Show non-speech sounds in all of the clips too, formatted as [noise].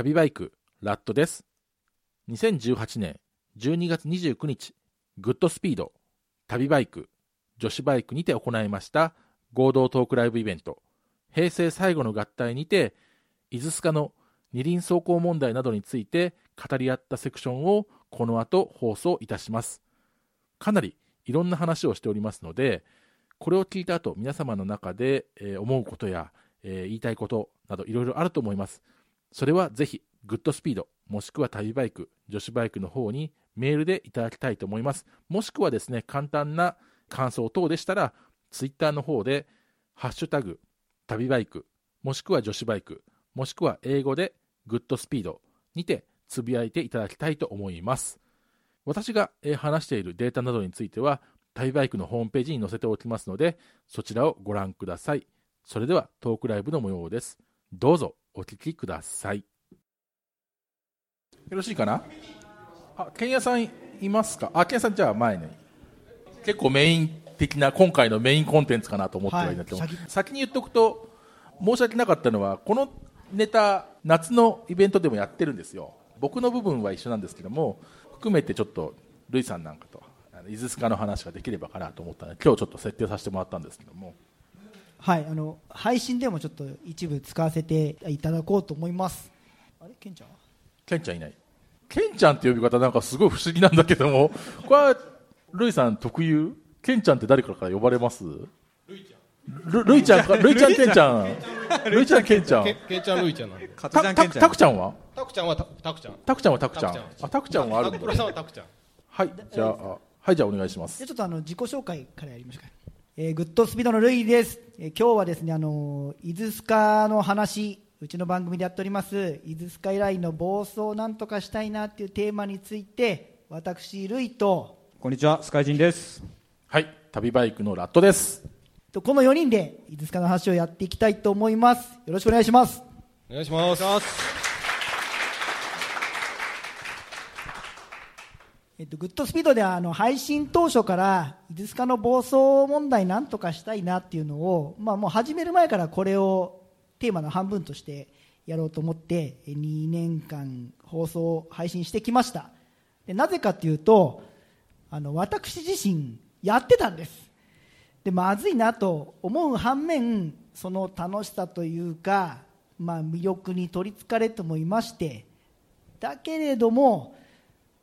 旅バイクラットです。2018年12月29日グッドスピード旅バイク女子バイクにて行いました合同トークライブイベント。平成最後の合体にて伊豆スカの二輪走行問題などについて語り合ったセクションをこの後放送いたします。かなりいろんな話をしておりますのでこれを聞いた後皆様の中で、え思うことや、え言いたいことなどいろいろあると思います。それはぜひグッドスピードもしくは旅バイク女子バイクの方にメールでいただきたいと思います。もしくはですね簡単な感想等でしたらツイッターの方でハッシュタグ旅バイクもしくは女子バイクもしくは英語でグッドスピードにてつぶやいていただきたいと思います。私が話しているデータなどについては旅バイクのホームページに載せておきますのでそちらをご覧ください。それではトークライブの模様です。どうぞ。お聞きください。よろしいかな？あ、ケンヤさんいますか？あ、ケンヤさんじゃあ前に結構メイン的な今回のメインコンテンツかなと思ってはいるんだけど、はい。先に言っておくと申し訳なかったのはこのネタ夏のイベントでもやってるんですよ。僕の部分は一緒なんですけども含めてちょっとルイさんなんかと伊豆スカの話ができればかなと思ったので今日ちょっと設定させてもらったんですけどもはい、あの配信でもちょっと一部使わせていただこうと思います。あれ、ケンちゃんは？ケンちゃんいない。ケンちゃんって呼び方なんかすごい不思議なんだけども [laughs] これはルイさん特有？ケンちゃんって誰かから呼ばれます？ルルイちゃんか？[laughs] ルイちゃんケンちゃん。ルイちゃん。ケンちゃん。けけんちゃんるいちゃんなんで。たたたくちゃんは？たくちゃんはたたくちゃん。たくちゃんはたくちゃん。たくちゃんあたくちゃんはあるんだプロさんはたくちゃん。はいじゃああはいじゃあお願いします。でちょっとあの自己紹介からやりましょうか。えーグッドスピードのルイです。えー今日はですね、あの伊豆スカの話、うちの番組でやっております、伊豆スカイラインの暴走をなんとかしたいなっていうテーマについて、私、ルイと、こんにちは、スカイジンです。はい旅バイクのラットですとこの4人で伊豆スカの話をやっていきたいと思います。よろしくお願いします。お願いしますえっと、グッドスピードではあの配信当初から、伊豆スカの暴走問題なんとかしたいなっていうのを、まあ、もう始める前からこれをテーマの半分としてやろうと思って、2年間放送、配信してきました。でなぜかっていうと、あの私自身、やってたんです。でまずいなと思う反面、その楽しさというか、まあ、魅力に取りつかれてもいまして、だけれども、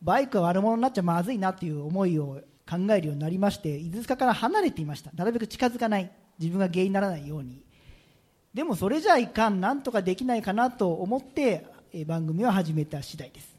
バイクは悪者になっちゃまずいなという思いを考えるようになりまして、伊豆スカから離れていました。なるべく近づかない。自分が原因にならないように。でもそれじゃいかん、なんとかできないかなと思って、番組を始めた次第です。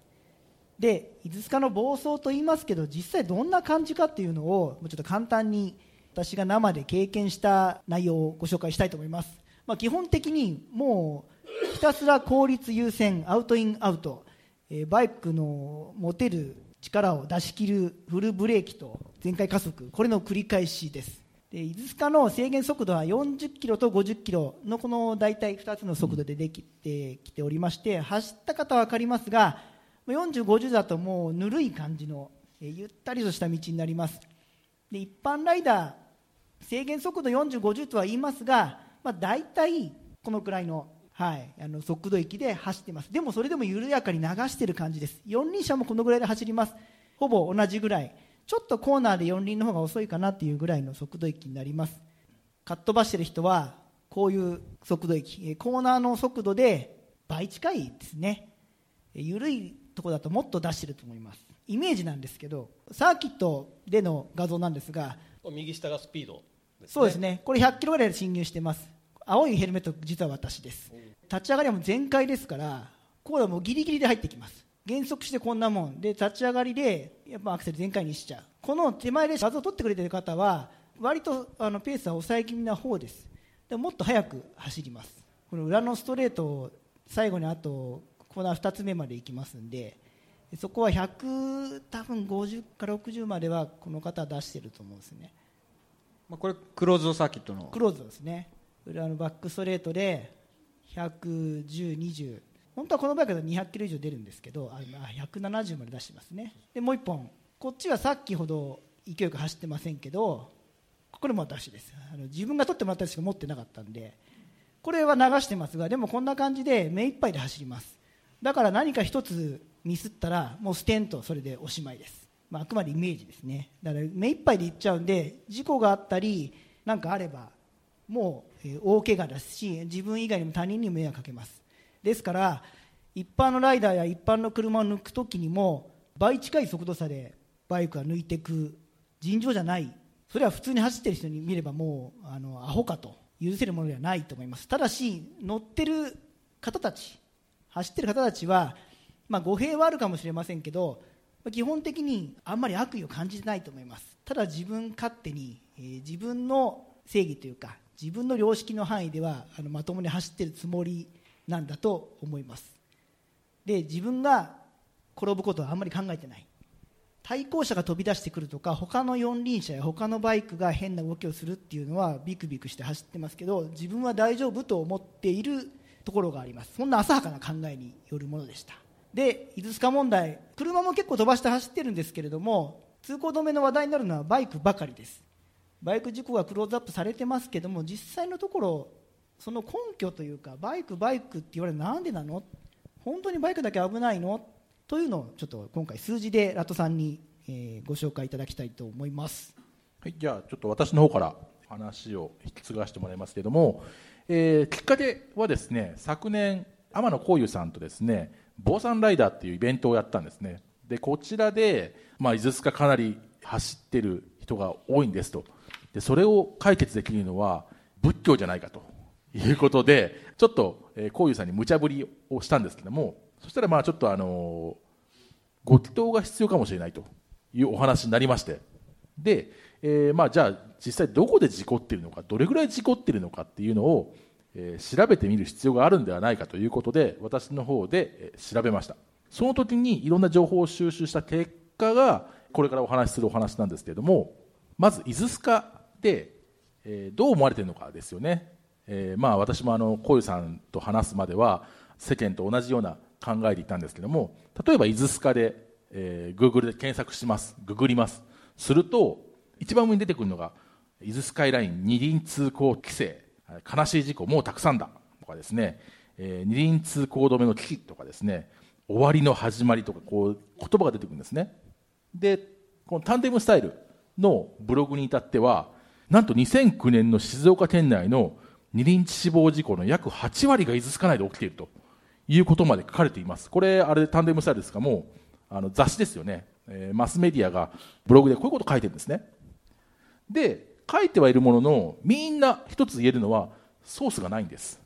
で、伊豆スカの暴走と言いますけど、実際どんな感じかっていうのを、もうちょっと簡単に私が生で経験した内容をご紹介したいと思います。まあ、基本的にもうひたすら効率優先、アウトインアウト、えバイクの持てる力を出し切るフルブレーキと全開加速、これの繰り返しです。で伊豆スカの制限速度は40キロと50キロのこの大体2つの速度でできてきておりまして、走った方は分かりますが、40、50だともうぬるい感じの、えゆったりとした道になります。で一般ライダー、制限速度40、50とは言いますが、まあ、大体このくらいの,、はい、あの速度域で走っています。でもそれでも緩やかに流している感じです。四輪車もこのぐらいで走ります。ほぼ同じぐらい。ちょっとコーナーで四輪の方が遅いかなっていうぐらいの速度域になります。かっ飛ばしてる人は、こういう速度域、えーコーナーの速度で倍近いですね。えー緩いところだともっと出してると思います。イメージなんですけど、サーキットでの画像なんですが、右下がスピードそうですね、これ100キロぐらいで進入してます。青いヘルメット、実は私です。立ち上がりはもう全開ですから、こうはもうギリギリで入ってきます。減速してこんなもん。で、立ち上がりで、やっぱアクセル全開にしちゃう。この手前で画像を撮ってくれてる方は、割とあのペースは抑え気味な方です。でももっと速く走ります。この裏のストレートを最後にあとコーナー2つ目まで行きますんで、そこは100、多分50から60まではこの方は出してると思うんですね。まあ、これ、クローズドサーキットのクローズドですね裏のバックストレートで110、20本当はこのバイクだと200キロ以上出るんですけどあまあ170まで出してますね。でもう1本。こっちはさっきほど勢いよく走ってませんけどこれも私です。あの自分が取ってもらったやつしか持ってなかったんでこれは流してますがでもこんな感じで目いっぱいで走ります。だから何か一つミスったらもうステンとそれでおしまいです、まあ、あくまでイメージですね。だから目いっぱいでいっちゃうんで事故があったり何かあればもう、大怪我ですし自分以外にも他人にも迷惑かけます。ですから一般のライダーや一般の車を抜く時にも倍近い速度差でバイクが抜いていく尋常じゃない。それは普通に走ってる人に見ればもうあのアホかと許せるものではないと思います。ただし乗ってる方たち走ってる方たちは、まあ、語弊はあるかもしれませんけど基本的にあんまり悪意を感じてないと思います。ただ自分勝手に、えー自分の正義というか自分の良識の範囲ではあのまともに走ってるつもりなんだと思います。で自分が転ぶことはあんまり考えてない。対向車が飛び出してくるとか他の四輪車や他のバイクが変な動きをするっていうのはビクビクして走ってますけど自分は大丈夫と思っているところがあります。そんな浅はかな考えによるものでした。で伊豆塚問題車も結構飛ばして走ってるんですけれども通行止めの話題になるのはバイクばかりです。バイク事故がクローズアップされてますけども実際のところその根拠というかバイクバイクって言われるなんでなの？本当にバイクだけ危ないの？というのをちょっと今回数字でラトさんに、えーご紹介いただきたいと思います。はい、じゃあちょっと私の方から話を引き継がせてもらいますけれども、えーきっかけはですね昨年天野幸雄さんとですね坊さんライダーっていうイベントをやったんですね。でこちらで、まあ、伊豆塚かなり走ってる人が多いんですと。でそれを解決できるのは仏教じゃないかということでちょっとえー幸雄さんに無茶ぶりをしたんですけどもそしたらまあちょっとあのご祈祷が必要かもしれないというお話になりましてで、えーまあ、じゃあ実際どこで事故っているのかどれぐらい事故っているのかっていうのを、えー調べてみる必要があるんではないかということで私の方で、え調べました。その時にいろんな情報を収集した結果がこれからお話しするお話なんですけれどもまず伊豆スカ、えーどう思われてるのかですよね、えーまあ、私もあの小遊さんと話すまでは世間と同じような考えでいたんですけども例えば伊豆スカで、えー、Google で検索しますググります。すると一番上に出てくるのが伊豆スカイライン二輪通行規制。悲しい事故もうたくさんだ。とかですね、えー二輪通行止めの危機とかですね。終わりの始まりとかこう言葉が出てくるんですね。でこのタンデムスタイルのブログに至ってはなんと2009年の静岡県内の二輪死亡事故の約8割が伊豆スカ内で起きているということまで書かれています。これあれタンデムスタイルですかもうあの雑誌ですよね、えーマスメディアがブログでこういうこと書いてるんですね。で書いてはいるもののみんな一つ言えるのはソースがないんです。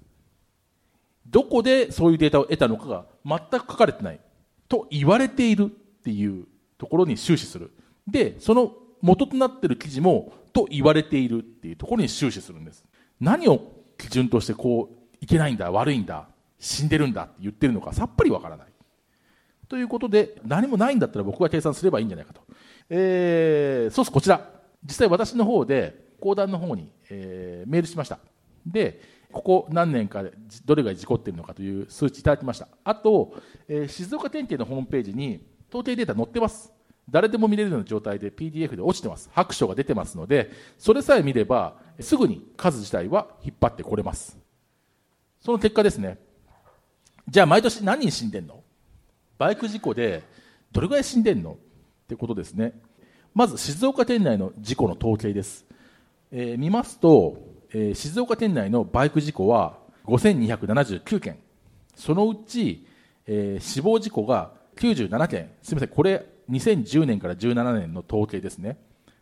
どこでそういうデータを得たのかが全く書かれてないと言われているっていうところに終始する。でその元となっている記事もと言われているっていうところに終始するんです。何を基準としてこういけないんだ悪いんだ死んでるんだって言ってるのかさっぱりわからない。ということで何もないんだったら僕が計算すればいいんじゃないかと、えー、そうすこちら。実際私の方で講談の方に、えーメールしました。でここ何年かでどれぐらい事故ってるのかという数値いただきました。あと、えー静岡県警のホームページに統計データ載ってます。誰でも見れるような状態で PDF で落ちてます。白書が出てますのでそれさえ見ればすぐに数自体は引っ張ってこれます。その結果ですね。じゃあ毎年何人死んでんの？バイク事故でどれぐらい死んでんの？ってことですね。まず静岡県内の事故の統計です、えー見ますと、えー静岡県内のバイク事故は5279件。そのうち、えー死亡事故が97件。すみません。これ2010年から17年の統計ですね。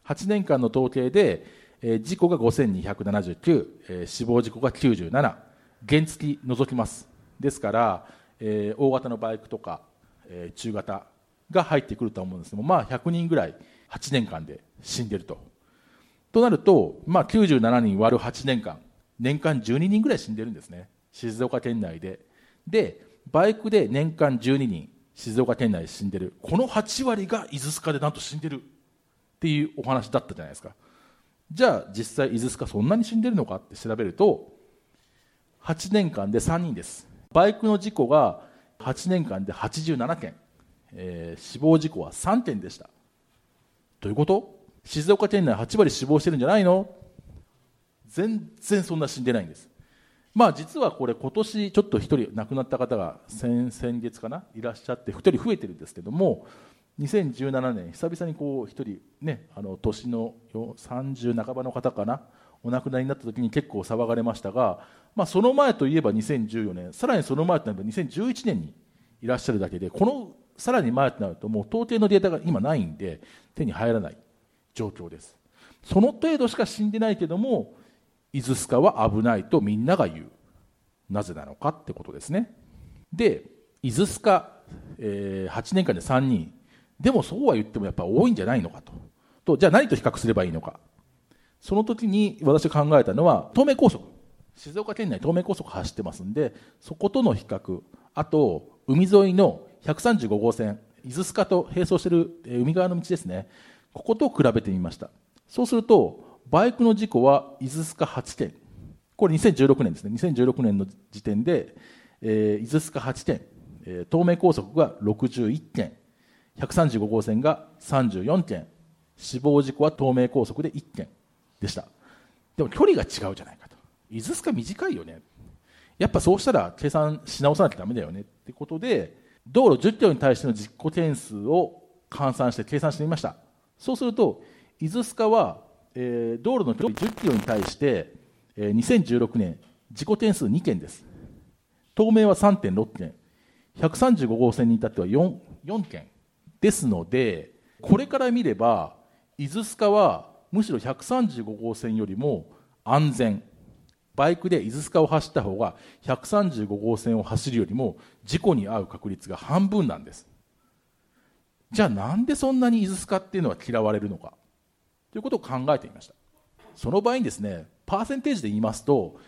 8年間の統計で、えー事故が5279、えー死亡事故が97原付き除きます。ですから、えー大型のバイクとか、えー中型が入ってくると思うんですけども、まあ、100人ぐらい8年間で死んでると。となると、まあ、97人割る8年間年間12人ぐらい死んでるんですね。静岡県内で。でバイクで年間12人静岡県内で死んでる。この8割が伊豆スカでなんと死んでるっていうお話だったじゃないですか。じゃあ実際伊豆スカそんなに死んでるのかって調べると8年間で3人です。バイクの事故が8年間で87件、えー死亡事故は3件でした。どういうこと？静岡県内8割死亡してるんじゃないの？全然そんな死んでないんです。まあ実はこれ今年ちょっと一人亡くなった方が先先月かないらっしゃって一人増えてるんですけども2017年久々にこう一人ねあの年の30半ばの方かなお亡くなりになった時に結構騒がれましたが、まあ、その前といえば2014年さらにその前となれば2011年にいらっしゃるだけでこのさらに前となるともう到底のデータが今ないんで手に入らない状況です。その程度しか死んでないけども伊豆スカは危ないとみんなが言う。なぜなのかってことですね。で伊豆スカ、えー8年間で3人でもそうは言ってもやっぱ多いんじゃないのかと。とじゃあ何と比較すればいいのか。その時に私が考えたのは東名高速。静岡県内東名高速走ってますんでそことの比較。あと海沿いの135号線。伊豆スカと並走してるえー海側の道ですね。ここと比べてみました。そうするとバイクの事故は伊豆スカ8件これ2016年ですね。2016年の時点で、えー伊豆スカ8件、えー東名高速が61件135号線が34件死亡事故は東名高速で1件でした。でも距離が違うじゃないかと。伊豆スカ短いよね。やっぱそうしたら計算し直さなきゃだめだよね。ってことで道路10キロに対しての実行点数を換算して計算してみました。そうすると伊豆スカは、えー道路の距離10キロに対して、えー2016年事故点数2件です。東名は3.6件。135号線に至っては 4, 4件ですのでこれから見れば伊豆スカはむしろ135号線よりも安全。バイクで伊豆スカを走った方が135号線を走るよりも事故に遭う確率が半分なんです。じゃあなんでそんなに伊豆スカっていうのは嫌われるのか。ということを考えてみました。その場合にですねパーセンテージで言いますと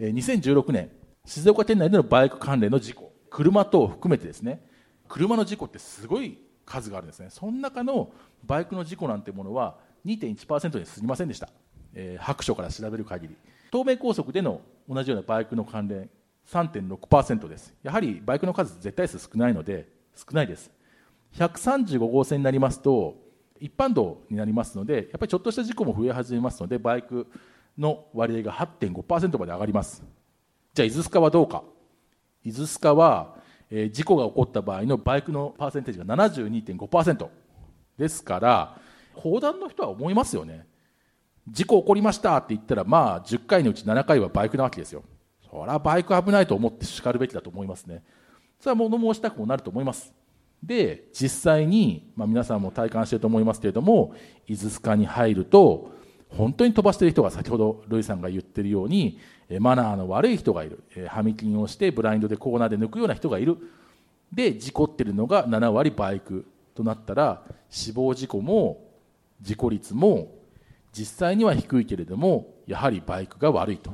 2016年静岡県内でのバイク関連の事故車等を含めてですね車の事故ってすごい数があるんですね。その中のバイクの事故なんてものは2.1%に過ぎませんでした、えー白書から調べる限り。東名高速での同じようなバイクの関連3.6%です。やはりバイクの数絶対数少ないので少ないです。135号線になりますと一般道になりますのでやっぱりちょっとした事故も増え始めますのでバイクの割合が8.5%まで上がります。じゃあ伊豆スカはどうか。伊豆スカは、えー事故が起こった場合のバイクのパーセンテージが72.5%ですから砲弾の人は思いますよね。事故起こりましたって言ったらまあ10回のうち7回はバイクなわけですよ。そりゃバイク危ないと思って叱るべきだと思いますね。それは物申したくもなると思います。で実際に、まあ、皆さんも体感していると思いますけれども伊豆スカに入ると本当に飛ばしている人が先ほどルイさんが言っているようにマナーの悪い人がいる。えーハミキンをしてブラインドでコーナーで抜くような人がいる。で事故ってるのが7割バイクとなったら死亡事故も事故率も実際には低いけれどもやはりバイクが悪いと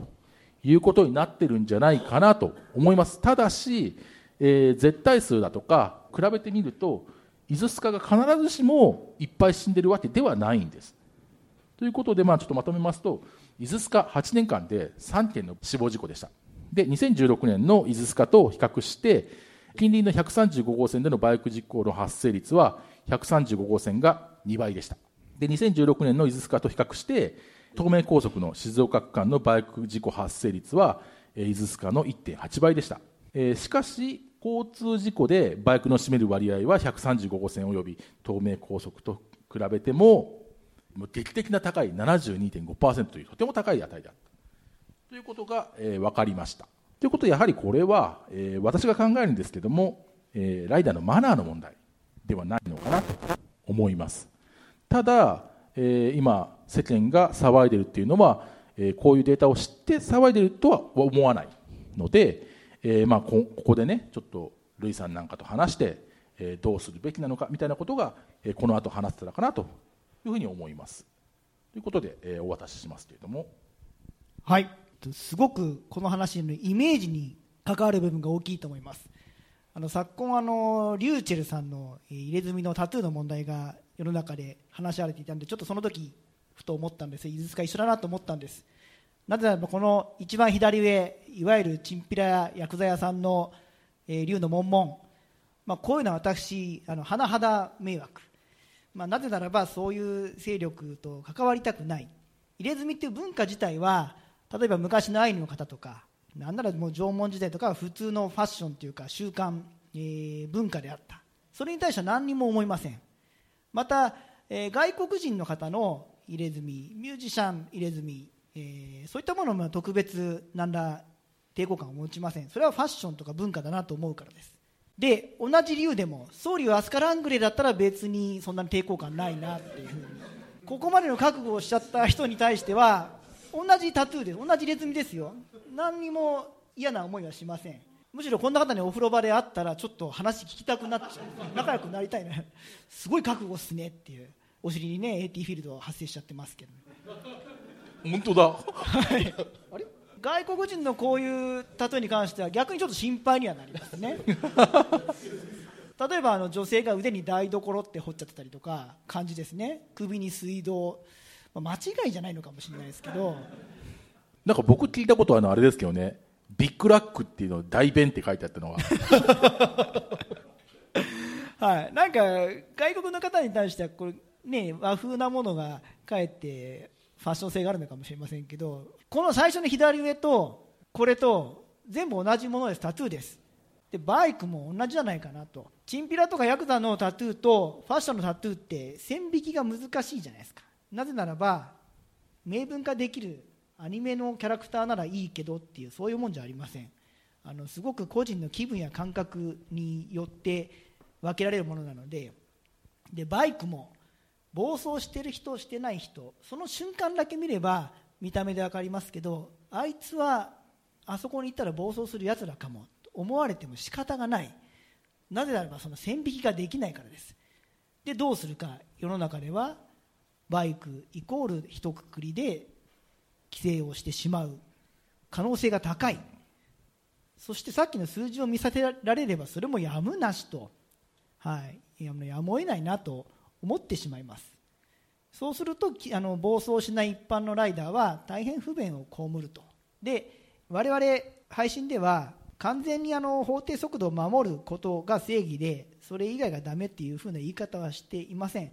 いうことになってるんじゃないかなと思います。ただし、えー絶対数だとか比べてみると伊豆スカが必ずしもいっぱい死んでるわけではないんです。ということで、まあ、ちょっとまとめますと伊豆スカ8年間で3件の死亡事故でした。で2016年の伊豆スカと比較して近隣の135号線でのバイク事故の発生率は135号線が2倍でした。で2016年の伊豆スカと比較して東名高速の静岡区間のバイク事故発生率はえー伊豆スカの1.8倍でした、えーしかし交通事故でバイクの占める割合は135号線および東名高速と比べても劇的な高い72.5%というとても高い値であった。ということが、えー分かりました。ということでやはりこれは、えー私が考えるんですけども、えーライダーのマナーの問題ではないのかなと思います。ただ、えー今世間が騒いでるっていうのは、えーこういうデータを知って騒いでるとは思わないので、えーまあ、ここでねちょっとルイさんなんかと話して、えーどうするべきなのかみたいなことが、えーこの後話せたらかなというふうに思います。ということで、えーお渡ししますけれども。はい。すごくこの話のイメージに関わる部分が大きいと思います。あの昨今あのリューチェルさんの入れ墨のタトゥーの問題が世の中で話し合われていたのでちょっとその時ふと思ったんです。伊豆塚一緒だなと思ったんです。なぜならばこの一番左上いわゆるチンピラや薬剤屋さんの、えー竜の門々、まあ、こういうのは私あの甚だ迷惑。まあ、なぜならばそういう勢力と関わりたくない。入れ墨っていう文化自体は例えば昔のアイヌの方とかなんならもう縄文時代とかは普通のファッションというか習慣、えー文化であった。それに対しては何にも思いません。また、えー外国人の方の入れ墨ミュージシャン入れ墨、えーそういったものも特別何ら抵抗感を持ちません。それはファッションとか文化だなと思うからです。で同じ理由でも総理はアスカラングレーだったら別にそんなに抵抗感ないなっていう。ふうにここまでの覚悟をしちゃった人に対しては同じタトゥーです。同じ入れ墨ですよ。何にも嫌な思いはしません。むしろこんな方にお風呂場で会ったらちょっと話聞きたくなっちゃう。仲良くなりたいな。すごい覚悟っすねっていう。お尻にね AT フィールド発生しちゃってますけどね。本当だ。はい。あれ外国人のこういうタトゥーに関しては逆にちょっと心配にはなりますね。例えばあの女性が腕に台所って彫っちゃってたりとか感じですね。首に水道、まあ間違いじゃないのかもしれないですけど。なんか僕聞いたことあるのはあれですけどね。ビッグラックっていうの大弁って書いてあったのは。[laughs] はい、なんか外国の方に対してはこれ、ね、和風なものがかえってファッション性があるのかもしれませんけどこの最初の左上とこれと全部同じものです。タトゥーです。でバイクも同じじゃないかなと。チンピラとかヤクザのタトゥーとファッションのタトゥーって線引きが難しいじゃないですか。なぜならば明文化できるアニメのキャラクターならいいけどっていうそういうもんじゃありません。あのすごく個人の気分や感覚によって分けられるものなのででバイクも暴走してる人してない人その瞬間だけ見れば見た目で分かりますけどあいつはあそこに行ったら暴走するやつらかもと思われても仕方がない。なぜならばその線引きができないからです。でどうするか。世の中ではバイクイコール一括りで規制をしてしまう。可能性が高い。そしてさっきの数字を見させられればそれもやむなしと、はい、やむやむを得ないなと。思ってしまいます。そうするとあの暴走しない一般のライダーは大変不便を被ると。で我々配信では完全にあの法定速度を守ることが正義でそれ以外がダメっていうふうな言い方はしていません。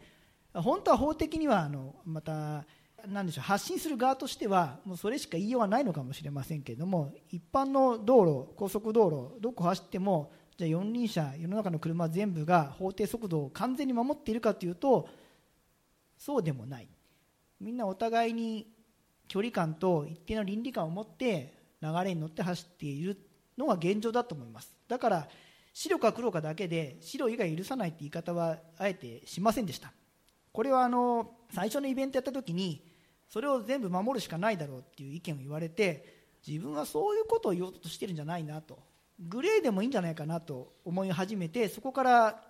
本当は法的にはあのまたなんでしょう発信する側としてはもうそれしか言いようがないのかもしれませんけれども一般の道路高速道路どこ走ってもじゃあ四輪車世の中の車全部が法定速度を完全に守っているかというとそうでもない。みんなお互いに距離感と一定の倫理観を持って流れに乗って走っているのが現状だと思います。だから白か黒かだけで白以外許さないって言い方はあえてしませんでした。これはあの最初のイベントやった時にそれを全部守るしかないだろうっていう意見を言われて自分はそういうことを言おうとしてるんじゃないなと。グレーでもいいんじゃないかなと思い始めてそこから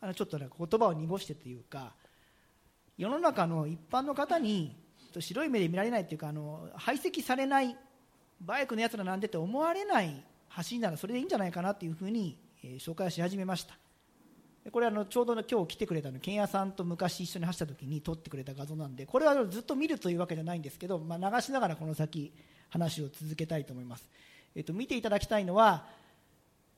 あのちょっとなんか言葉を濁してというか世の中の一般の方に白い目で見られないというかあの排斥されないバイクのやつらなんでって思われない走りならそれでいいんじゃないかなというふうに、えー紹介し始めました。これあのちょうど今日来てくれたの剣屋さんと昔一緒に走った時に撮ってくれた画像なんでこれはずっと見るというわけじゃないんですけど、まあ、流しながらこの先話を続けたいと思います、えっと見ていただきたいのは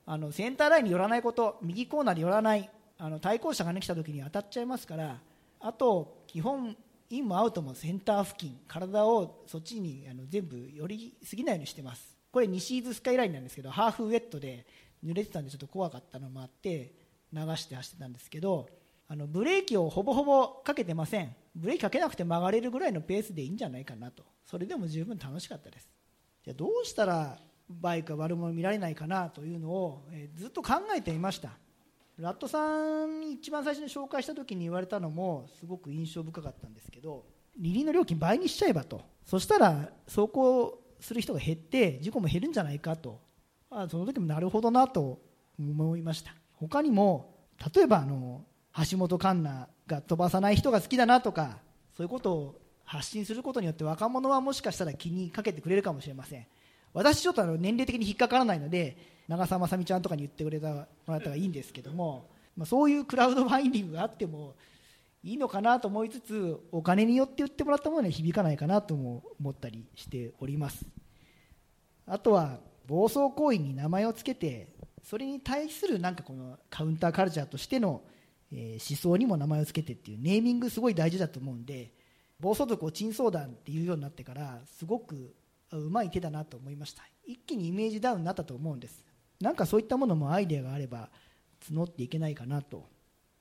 あのセンターラインに寄らないこと右コーナーに寄らないあの対向車が、ね、来た時に当たっちゃいますからあと基本インもアウトもセンター付近体をそっちにあの全部寄りすぎないようにしてます。これ西伊豆スカイラインなんですけどハーフウェットで濡れてたんでちょっと怖かったのもあって流して走ってたんですけどあのブレーキをほぼほぼかけてません。ブレーキかけなくて曲がれるぐらいのペースでいいんじゃないかなと。それでも十分楽しかったです。じゃどうしたらバイクが悪者見られないかなというのを、えずっと考えていました。ラットさんに一番最初に紹介した時に言われたのもすごく印象深かったんですけど二輪の料金倍にしちゃえばと。そしたら走行する人が減って事故も減るんじゃないかと。あその時もなるほどなと思いました。他にも例えばあの橋本環奈が飛ばさない人が好きだなとかそういうことを発信することによって若者はもしかしたら気にかけてくれるかもしれません。私ちょっとあの年齢的に引っかからないので長澤まさみちゃんとかに言ってくれたもらったらいいんですけども、まあ、そういうクラウドファインディングがあってもいいのかなと思いつつお金によって売ってもらったものには響かないかなとも思ったりしております。あとは暴走行為に名前をつけてそれに対するなんかこのカウンターカルチャーとしての、思想にも名前をつけてっていうネーミングすごい大事だと思うんで暴走族を珍相談っていうようになってからすごくうまい手だなと思いました。一気にイメージダウンになったと思うんです。なんかそういったものもアイデアがあれば募っていけないかなと。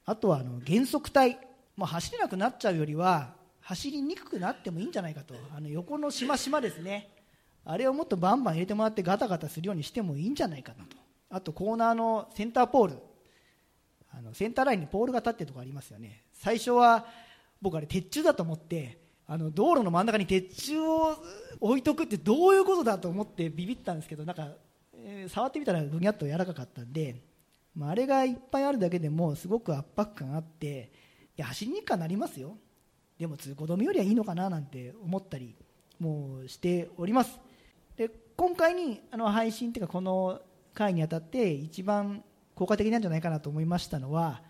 あとはあの減速帯。もう走れなくなっちゃうよりは走りにくくなってもいいんじゃないかと。あの横のしましまですね。あれをもっとバンバン入れてもらってガタガタするようにしてもいいんじゃないかなと。あとコーナーのセンターポール。あのセンターラインにポールが立ってるとこありますよね。最初は僕あれ鉄柱だと思ってあの道路の真ん中に鉄柱を置いとくってどういうことだと思ってビビったんですけどなんか、えー触ってみたらぐにゃっと柔らかかったんで、まあ、あれがいっぱいあるだけでもすごく圧迫感あっていや走りにくくなりますよ。でも通行止めよりはいいのかななんて思ったりもうしております。で今回にあの配信というかこの回にあたって一番効果的なんじゃないかなと思いましたのは、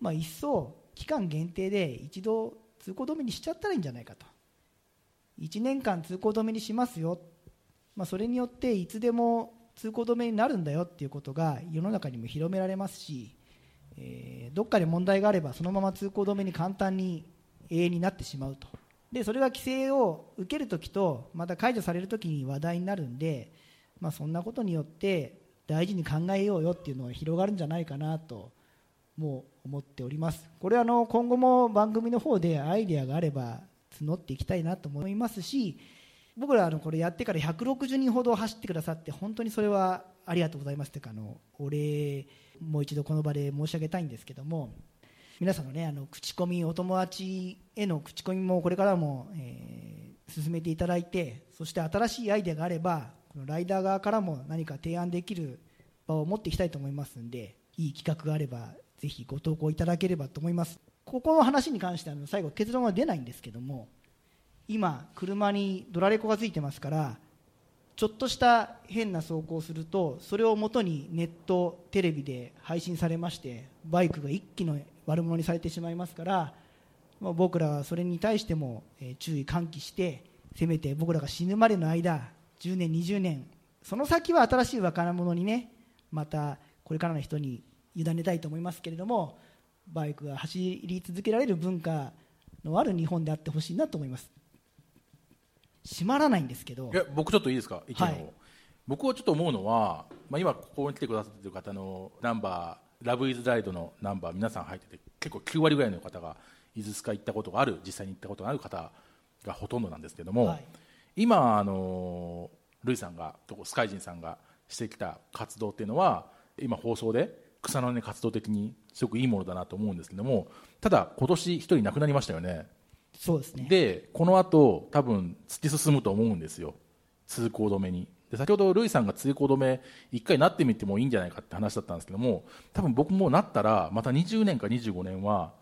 まあ、一層期間限定で一度通行止めにしちゃったらいいんじゃないかと。1年間通行止めにしますよ、まあ、それによっていつでも通行止めになるんだよっていうことが世の中にも広められますし、えーどっかで問題があればそのまま通行止めに簡単に永遠になってしまうと。でそれが規制を受けるときとまた解除されるときに話題になるんで、まあ、そんなことによって大事に考えようよっていうのが広がるんじゃないかなともう思っております。これはあの今後も番組の方でアイデアがあれば募っていきたいなと思いますし僕らあのこれやってから160人ほど走ってくださって本当にそれはありがとうございます。というかあのお礼もう一度この場で申し上げたいんですけども皆さんのねあの口コミお友達への口コミもこれからも、えー進めていただいてそして新しいアイデアがあればこのライダー側からも何か提案できる場を持っていきたいと思いますんでいい企画があればぜひご投稿いただければと思います。ここの話に関しては最後結論は出ないんですけども今車にドラレコがついてますからちょっとした変な走行をするとそれをもとにネットテレビで配信されましてバイクが一気の悪者にされてしまいますから、まあ、僕らはそれに対しても、注意喚起してせめて僕らが死ぬまでの間10年20年その先は新しい若者にねまたこれからの人に委ねたいと思いますけれどもバイクが走り続けられる文化のある日本であってほしいなと思います。閉まらないんですけど。いや僕ちょっといいですか？意見を、はい僕はちょっと思うのは、まあ、今ここに来てくださっている方のナンバーラブイズライドのナンバー皆さん入ってて結構9割ぐらいの方が伊豆スカ行ったことがある実際に行ったことがある方がほとんどなんですけども、はい。今あのルイさんがとこスカイジンさんがしてきた活動っていうのは今放送で草の根活動的にすごくいいものだなと思うんですけどもただ今年一人亡くなりましたよね。そうですね。でこの後多分突き進むと思うんですよ。通行止めに。で先ほどルイさんが通行止め一回なってみてもいいんじゃないかって話だったんですけども多分僕もなったらまた20年か25年は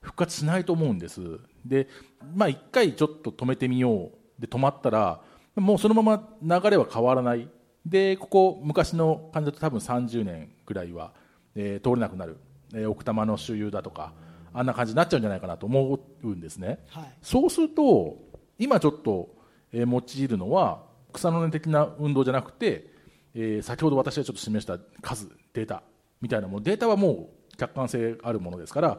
復活しないと思うんです。でまあ一回ちょっと止めてみよう。で止まったらもうそのまま流れは変わらない。でここ昔の感じだと多分30年ぐらいは、えー通れなくなる、えー奥多摩の周遊だとかあんな感じになっちゃうんじゃないかなと思うんですね、はい。そうすると今ちょっと、えー用いるのは草の根的な運動じゃなくて、えー先ほど私がちょっと示した数データみたいなもの。データはもう客観性あるものですから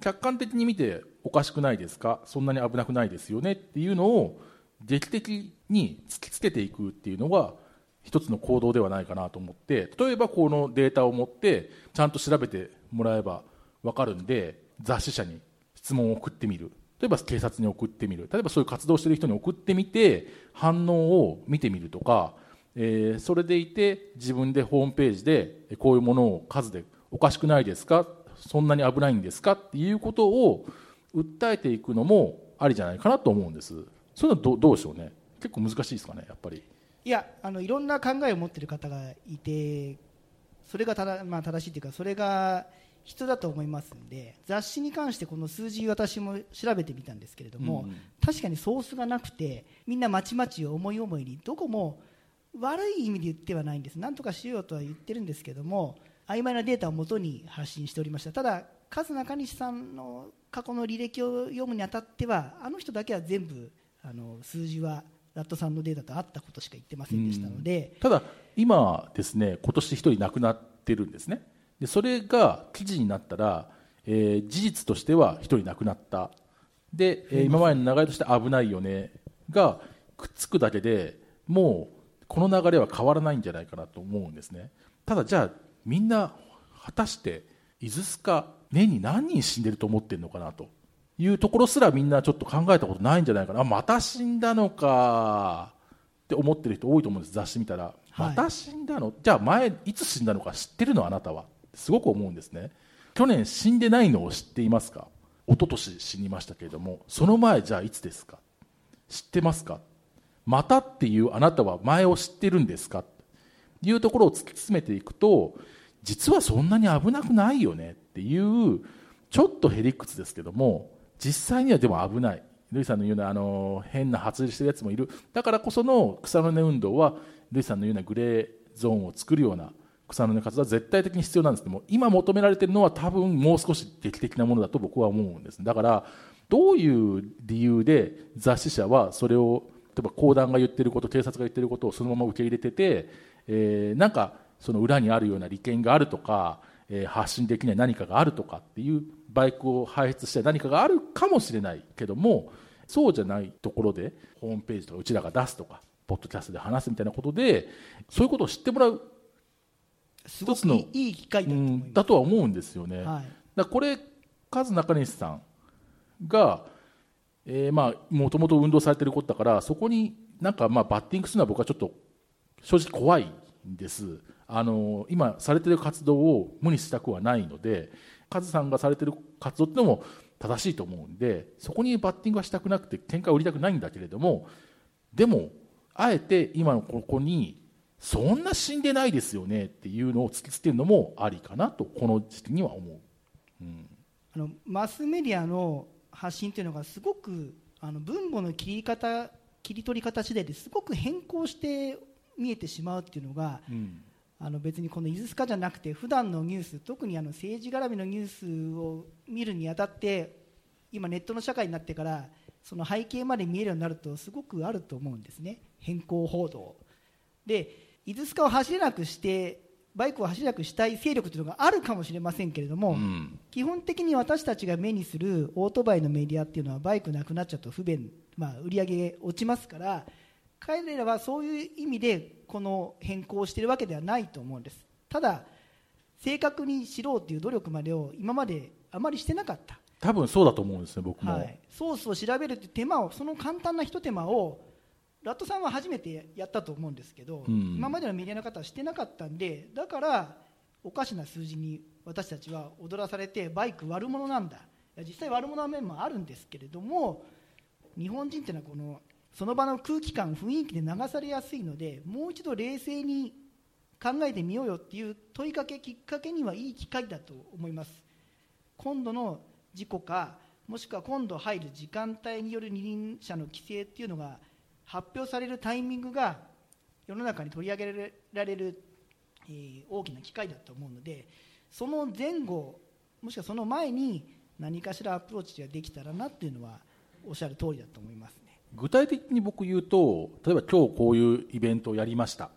客観的に見ておかしくないですか？そんなに危なくないですよね？っていうのを劇的に突きつけていくっていうのが一つの行動ではないかなと思って例えばこのデータを持ってちゃんと調べてもらえば分かるんで雑誌社に質問を送ってみる。例えば警察に送ってみる。例えばそういう活動してる人に送ってみて反応を見てみるとか、えーそれでいて自分でホームページでこういうものを数でおかしくないですか？そんなに危ないんですか？っていうことを訴えていくのもありじゃないかなと思うんです。そういうのどどうでしょうね。結構難しいですかねやっぱり。いやあのいろんな考えを持っている方がいてそれがただ、まあ、正しいというかそれが人だと思いますんで雑誌に関してこの数字私も調べてみたんですけれども、うん確かにソースがなくてみんなまちまち思い思いにどこも悪い意味で言ってはないんです。なんとかしようとは言ってるんですけども曖昧なデータをもとに発信しておりました。ただ数中西さんの過去の履歴を読むにあたってはあの人だけは全部あの数字はラットさんのデータとあったことしか言ってませんでしたので、ただ今ですね今年一人亡くなってるんですね。でそれが記事になったら、えー事実としては一人亡くなった。で、えー今までの流れとして危ないよね。がくっつくだけでもうこの流れは変わらないんじゃないかなと思うんですね。ただじゃあみんな果たして伊豆スカ年に何人死んでると思ってるのかなというところすらみんなちょっと考えたことないんじゃないかな。あまた死んだのか。って思ってる人多いと思うんです。雑誌見たら、はい。また死んだの？じゃあ前いつ死んだのか知ってるの？あなたは。すごく思うんですね。去年死んでないのを知っていますか？一昨年死にましたけれども。その前じゃあいつですか？知ってますか？またっていうあなたは前を知ってるんですか？というところを突き詰めていくと実はそんなに危なくないよね。っていうちょっとへりくつですけども実際にはでも危ない。ルイさんの言うようなあの変な発令してるやつもいる。だからこその草の根運動はルイさんのようなグレーゾーンを作るような草の根活動は絶対的に必要なんですけども今求められてるのは多分もう少し劇的なものだと僕は思うんですだからどういう理由で雑誌社はそれを例えば公団が言ってること警察が言ってることをそのまま受け入れてて、えーなんかその裏にあるような利権があるとか、えー発信できない何かがあるとかっていうバイクを排出した何かがあるかもしれないけどもそうじゃないところでホームページとかうちらが出すとかポッドキャストで話すみたいなことでそういうことを知ってもらうすごく一つのいい機会だとは思うんですよね。はい。だこれカズ中西さんが、えーまあもともと運動されてることだからそこになんかまあバッティングするのは僕はちょっと正直怖いんですあの今されてる活動を無にしたくはないのでカズさんがされてる活動ってのも正しいと思うんでそこにバッティングはしたくなくて展開を売りたくないんだけれどもでもあえて今のここにそんな死んでないですよねっていうのを突きつけるのもありかなとこの時期には思う。あのマスメディアの発信というのがすごくあの分母の切り方切り取り方次第ですごく変更して見えてしまうっていうのがうんあの別にこのイズスカじゃなくて普段のニュース特にあの政治絡みのニュースを見るにあたって今ネットの社会になってからその背景まで見えるようになるとすごくあると思うんですね。変更報道。でイズスカを走れなくしてバイクを走れなくしたい勢力というのがあるかもしれませんけれども、うん。基本的に私たちが目にするオートバイのメディアっていうのはバイクなくなっちゃうと不便、まあ、売り上げ落ちますから彼らはそういう意味でこの変更をしているわけではないと思うんです。ただ正確に知ろうという努力までを今まであまりしてなかった、多分そうだと思うんですね僕も、はい、ソースを調べるという手間をその簡単な一手間をラットさんは初めてやったと思うんですけど、うん。今までのメディアの方はしてなかったんでだからおかしな数字に私たちは踊らされてバイク悪者なんだ。実際悪者の面もあるんですけれども日本人っていうのはこのその場の空気感雰囲気で流されやすいのでもう一度冷静に考えてみようよっていう問いかけきっかけにはいい機会だと思います今度の事故かもしくは今度入る時間帯による二輪車の規制っていうのが発表されるタイミングが世の中に取り上げられる、えー大きな機会だと思うのでその前後もしくはその前に何かしらアプローチができたらなっていうのはおっしゃる通りだと思います。具体的に僕言うと例えば今日こういうイベントをやりました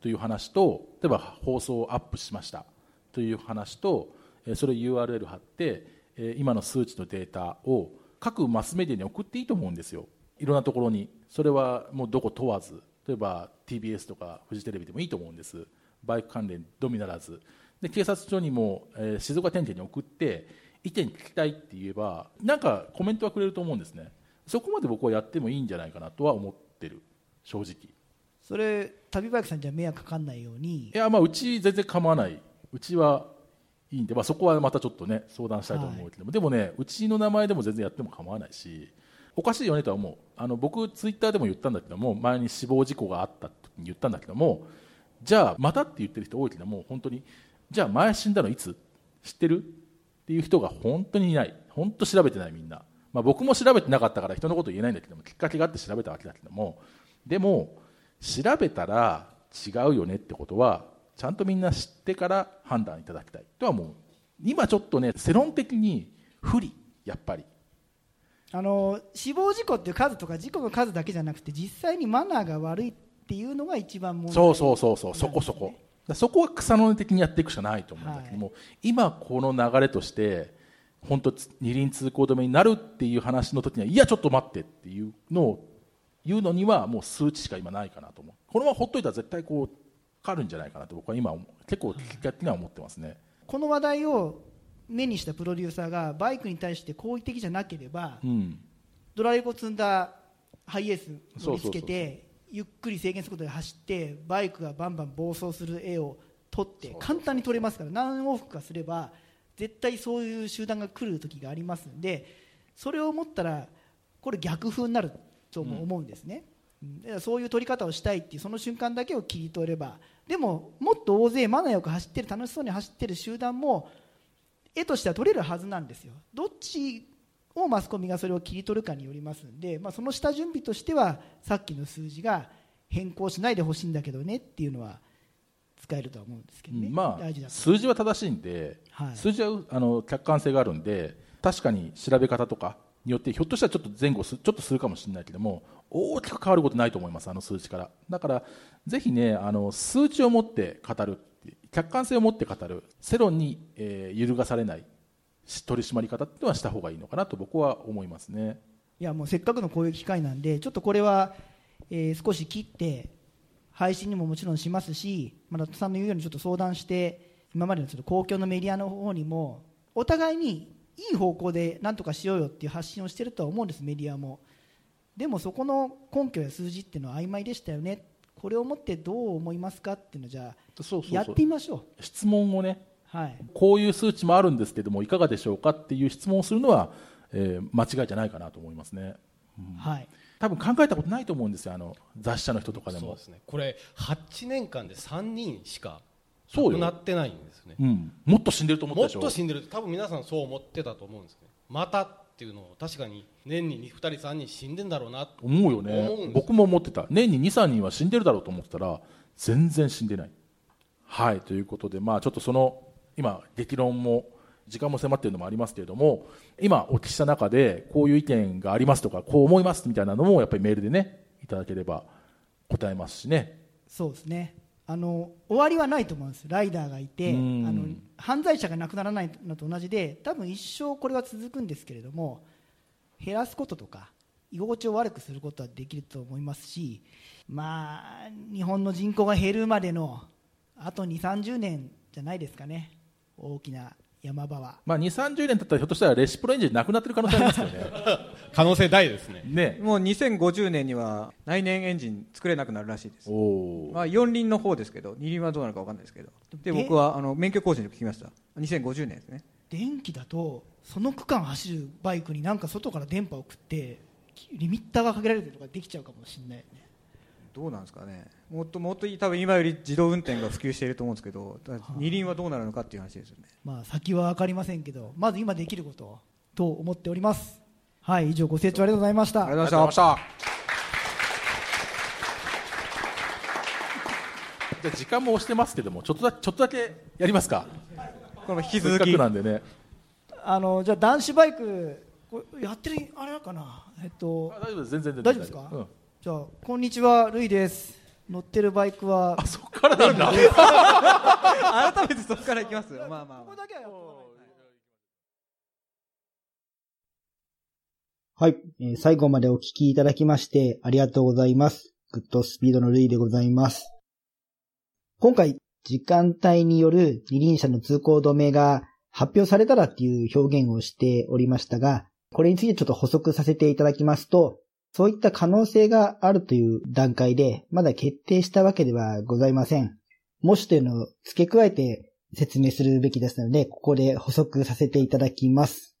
という話と例えば放送をアップしましたという話とそれを URL 貼って今の数値のデータを各マスメディアに送っていいと思うんですよ。いろんなところに。それはもうどこ問わず例えば TBS とかフジテレビでもいいと思うんです。バイク関連のみならず。で警察庁にも、えー静岡県警に送って意見聞きたいって言えばなんかコメントはくれると思うんですね。そこまで僕はやってもいいんじゃないかなとは思ってる。正直。それ旅バイクさんじゃ迷惑かかんないように。いやまあうち全然構わない。うちはいいんで、まあ、そこはまたちょっとね相談したいと思うけども、でもねうちの名前でも全然やっても構わないしおかしいよねとは思う。あの僕ツイッターでも言ったんだけども前に死亡事故があった時に言ったんだけどもじゃあまたって言ってる人多いけども本当にじゃあ前死んだのいつ？知ってる？っていう人が本当にいない。本当調べてないみんな、まあ、僕も調べてなかったから人のこと言えないんだけどもきっかけがあって調べたわけだけどもでも調べたら違うよねってことはちゃんとみんな知ってから判断いただきたいとは思う。今ちょっとね世論的に不利やっぱり。あの死亡事故っていう数とか事故の数だけじゃなくて実際にマナーが悪いっていうのが一番問題。そうそうそうそうそこそこ。そこは草の根的にやっていくしかないと思うんだけども、今この流れとして本当二輪通行止めになるっていう話の時にはいやちょっと待ってっていうのをいうのにはもう数値しか今ないかなと思う。このままほっといたら絶対こうかかるんじゃないかなと僕は今結構結果的には思ってますね。この話題を目にしたプロデューサーがバイクに対して好意的じゃなければ、うん。ドライブを積んだハイエース乗り付けてゆっくり制限速度で走ってバイクがバンバン暴走する絵を撮って簡単に撮れますから何往復かすれば絶対そういう集団が来る時がありますんでそれを思ったらこれ逆風になるとも思うんですね、うん。そういう撮り方をしたいっていうその瞬間だけを切り取れば。でももっと大勢マナーよく走ってる楽しそうに走ってる集団も絵としては撮れるはずなんですよ。どっちをマスコミがそれを切り取るかによりますんで、まあ、その下準備としてはさっきの数字が変更しないでほしいんだけどねっていうのは使えるとは思うんですけどね、うんまあ大事だと。数字は正しいんで、はい。数字はあの客観性があるんで確かに調べ方とかによってひょっとしたらちょっと前後すちょっとするかもしれないけども大きく変わることないと思いますあの数値から。だからぜひねあの数値を持って語る客観性を持って語る世論に、えー揺るがされない取り締まり方っていうのはした方がいいのかなと僕は思いますね。いやもうせっかくのこういう機会なんでちょっとこれは、えー少し切って配信にももちろんしますしまあラットさんの言うようにちょっと相談して今までのちょっと公共のメディアの方にもお互いにいい方向で何とかしようよっていう発信をしてるとは思うんですメディアも。でもそこの根拠や数字っていうのは曖昧でしたよね。これをもってどう思いますかっていうのをじゃあやってみましょう。質問をねはい。こういう数値もあるんですけどもいかがでしょうかっていう質問をするのは、えー間違いじゃないかなと思いますね。はい多分考えたことないと思うんですよあの雑誌社の人とかでも。そうですね。これ8年間で3人しかそうよ。亡くなってないんですね。うん、もっと死んでると思ったもっでしょ。と死んでる。多分皆さんそう思ってたと思うんですねまたっていうのを確かに年に2人3人死んでんだろうな。思うよね。僕も思ってた。年に23人は死んでるだろうと思ってたら全然死んでない。はい。ということでまあちょっとその今激論も時間も迫っているのもありますけれども今お聞きした中でこういう意見がありますとかこう思いますみたいなのもやっぱりメールでねいただければ答えますしね。そうですね。あの終わりはないと思うんです。ライダーがいてあうん。の犯罪者が亡くならないのと同じで多分一生これは続くんですけれども減らすこととか居心地を悪くすることはできると思いますしまあ日本の人口が減るまでのあと2 3 0年じゃないですかね。大きな山場は。まあ2 3 0年経ったらひょっとしたらレシプロエンジンなくなってる可能性ありますよね。[laughs] 可能性大ですね。ね。もう2050年には内燃エンジン作れなくなるらしいです。まあ、四輪の方ですけど二輪はどうなるか分かんないですけど。でえ僕はあの免許更新で聞きました。2050年ですね。電気だとその区間走るバイクになんか外から電波を送ってリミッターがかけられてるとかできちゃうかもしれないよね。どうなんですかねもっともっと多分今より自動運転が普及していると思うんですけど二輪はどうなるのかっていう話ですよね。まあ先は分かりませんけどまず今できることをと思っております。はい以上ご清聴ありがとうございました。ありがとうございました。じゃあ時間も押してますけどもちょっとだちょっとだけやりますか。この引き続き。くなんでね。あのじゃあ男子バイクこれやってるあれかな。えっとあ大丈夫です。全然全然大丈夫ですか？うん。じゃあこんにちはルイです乗ってるバイクはあそこからなんだ。[laughs] 改めてそこからいきます。まあまあ、まあ。これだけははい、えー最後までお聞きいただきましてありがとうございます。グッドスピードのルイでございます。今回、時間帯による二輪車の通行止めが発表されたらっていう表現をしておりましたが、これについてちょっと補足させていただきますと、そういった可能性があるという段階で、まだ決定したわけではございません。もしというのを付け加えて説明するべきですので、ここで補足させていただきます。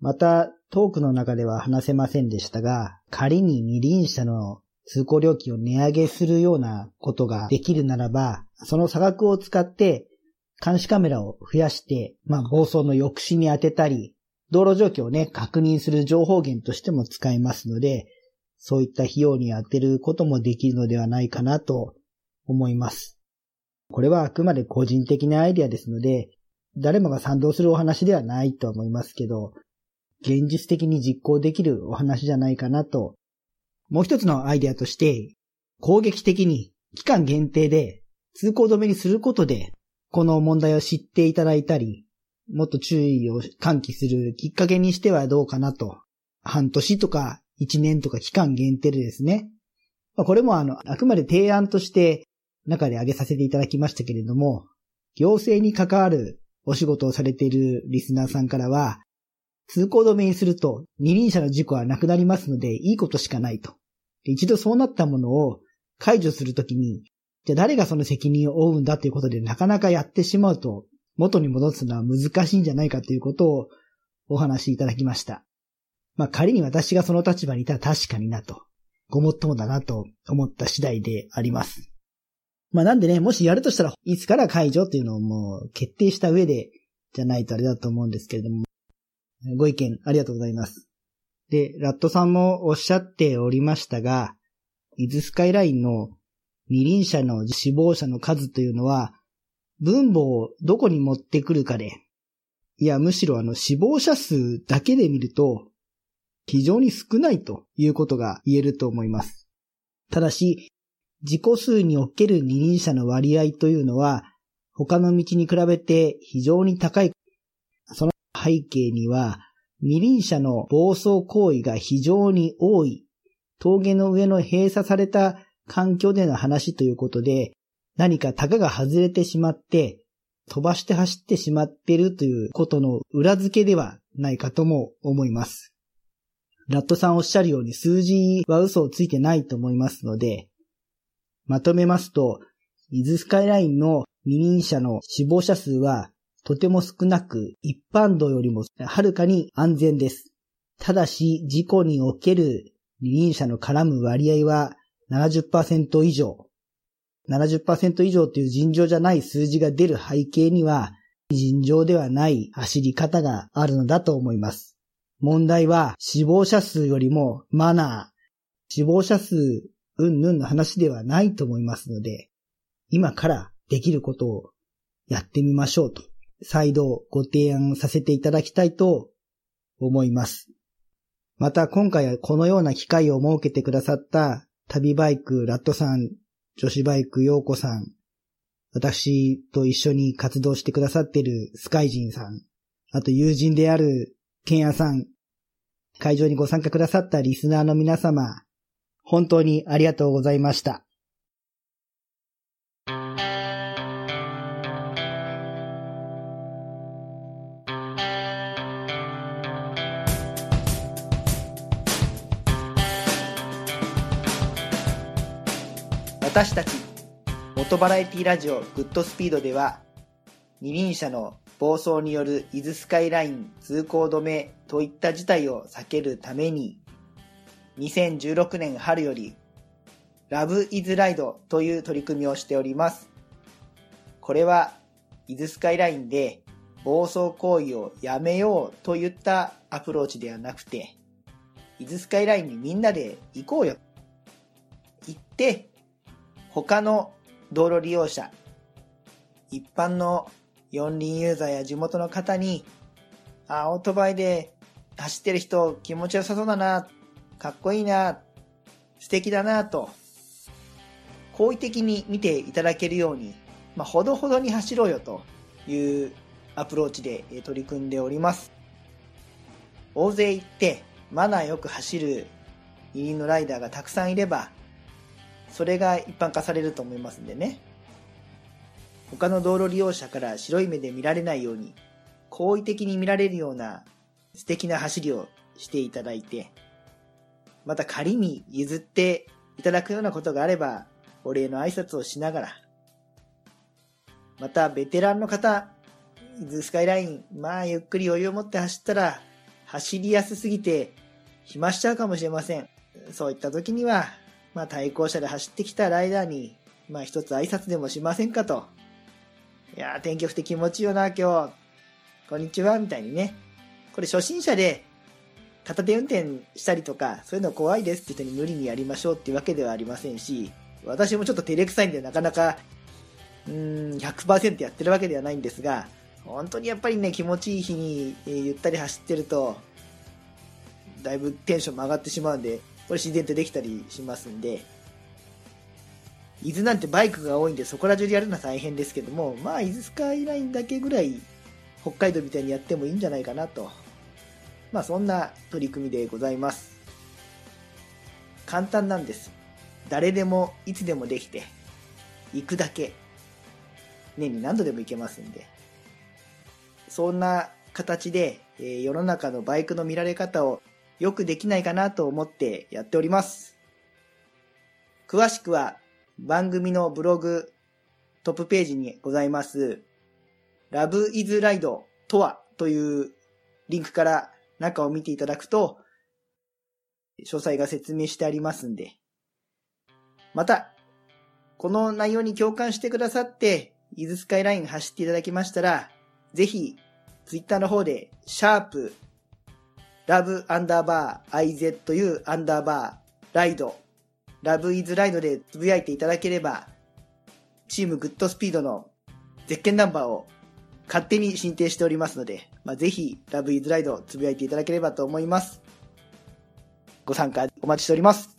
また、トークの中では話せませんでしたが、仮に二輪車の通行料金を値上げするようなことができるならば、その差額を使って監視カメラを増やして、まあ暴走の抑止に当てたり、道路状況をね、確認する情報源としても使えますので、そういった費用に当てることもできるのではないかなと思います。これはあくまで個人的なアイディアですので、誰もが賛同するお話ではないと思いますけど、現実的に実行できるお話じゃないかなと。もう一つのアイディアとして、攻撃的に期間限定で通行止めにすることで、この問題を知っていただいたり、もっと注意を喚起するきっかけにしてはどうかなと。半年とか1年とか期間限定でですね、ま、これもあの、あくまで提案として中で挙げさせていただきましたけれども、行政に関わるお仕事をされているリスナーさんからは、通行止めにすると二輪車の事故はなくなりますのでいいことしかないと。一度そうなったものを解除するときに、じゃあ誰がその責任を負うんだということでなかなかやってしまうと元に戻すのは難しいんじゃないかということをお話しいただきました。まあ仮に私がその立場にいたら確かになと、ごもっともだなと思った次第であります。まあなんでね、もしやるとしたらいつから解除っていうのをもう決定した上でじゃないとあれだと思うんですけれども、ご意見ありがとうございます。で、ラットさんもおっしゃっておりましたが、伊豆スカイラインの二輪車の死亡者の数というのは、分母をどこに持ってくるかで、いや、むしろあの死亡者数だけで見ると、非常に少ないということが言えると思います。ただし、自己数における二輪車の割合というのは、他の道に比べて非常に高い。その背景には、二輪車の暴走行為が非常に多い、峠の上の閉鎖された環境での話ということで、何かタガが外れてしまって、飛ばして走ってしまってるということの裏付けではないかとも思います。ラットさんおっしゃるように数字は嘘をついてないと思いますので、まとめますと、伊豆スカイラインの二輪車の死亡者数はとても少なく、一般道よりもはるかに安全です。ただし、事故における二輪車の絡む割合は70%以上。70%以上という尋常じゃない数字が出る背景には、尋常ではない走り方があるのだと思います。問題は死亡者数よりもマナー、死亡者数うんぬんの話ではないと思いますので、今からできることをやってみましょうと、再度ご提案させていただきたいと思います。また今回はこのような機会を設けてくださった旅バイクラットさん、女子バイク陽子さん、私と一緒に活動してくださってるスカイジンさん、あと友人であるケンヤさん、会場にご参加くださったリスナーの皆様、本当にありがとうございました。私たち元バラエティラジオグッドスピードでは二輪車の暴走による伊豆スカイライン通行止めといった事態を避けるために2016年春よりラブイズライドという取り組みをしております。これは伊豆スカイラインで暴走行為をやめようといったアプローチではなくて伊豆スカイラインにみんなで行こうよ。行って他の道路利用者、一般の四輪ユーザーや地元の方に、あ、オートバイで走ってる人気持ちよさそうだな、かっこいいな、素敵だなと、好意的に見ていただけるように、まあ、ほどほどに走ろうよというアプローチで取り組んでおります。大勢行ってマナーよく走る二輪のライダーがたくさんいれば、それが一般化されると思いますんでね。他の道路利用者から白い目で見られないように、好意的に見られるような素敵な走りをしていただいて、また仮に譲っていただくようなことがあれば、お礼の挨拶をしながら、またベテランの方、伊豆スカイライン、まあゆっくり余裕を持って走ったら、走りやすすぎて暇しちゃうかもしれません。そういった時には、まあ、対向車で走ってきたライダーに、まあ、一つ挨拶でもしませんかと。いやー、天気良くて気持ちいいよな、今日。こんにちは、みたいにね。これ初心者で片手運転したりとか、そういうの怖いですって人に無理にやりましょうっていうわけではありませんし、私もちょっと照れくさいんでなかなか、うーん、100%やってるわけではないんですが、本当にやっぱりね、気持ちいい日に、えー、ゆったり走ってると、だいぶテンションも上がってしまうんで、これ自然とできたりしますんで、伊豆なんてバイクが多いんでそこら中でやるのは大変ですけども、まあ伊豆スカイラインだけぐらい北海道みたいにやってもいいんじゃないかなと。まあそんな取り組みでございます。簡単なんです。誰でもいつでもできて、行くだけ。年に何度でも行けますんで。そんな形で、え世の中のバイクの見られ方をよくできないかなと思ってやっております。詳しくは番組のブログトップページにございます、Love is Ride とはというリンクから中を見ていただくと、詳細が説明してありますんで。また、この内容に共感してくださって、イズスカイライン走っていただきましたら、ぜひ、ツイッターの方で、シャープ、ラブアンダーバー IZU アンダーバーライド、ラブイズライドでつぶやいていただければ、チームグッドスピードのゼッケンナンバーを勝手に申請しておりますので、まあ、ぜひ、ラブイズライドつぶやいていただければと思います。ご参加お待ちしております。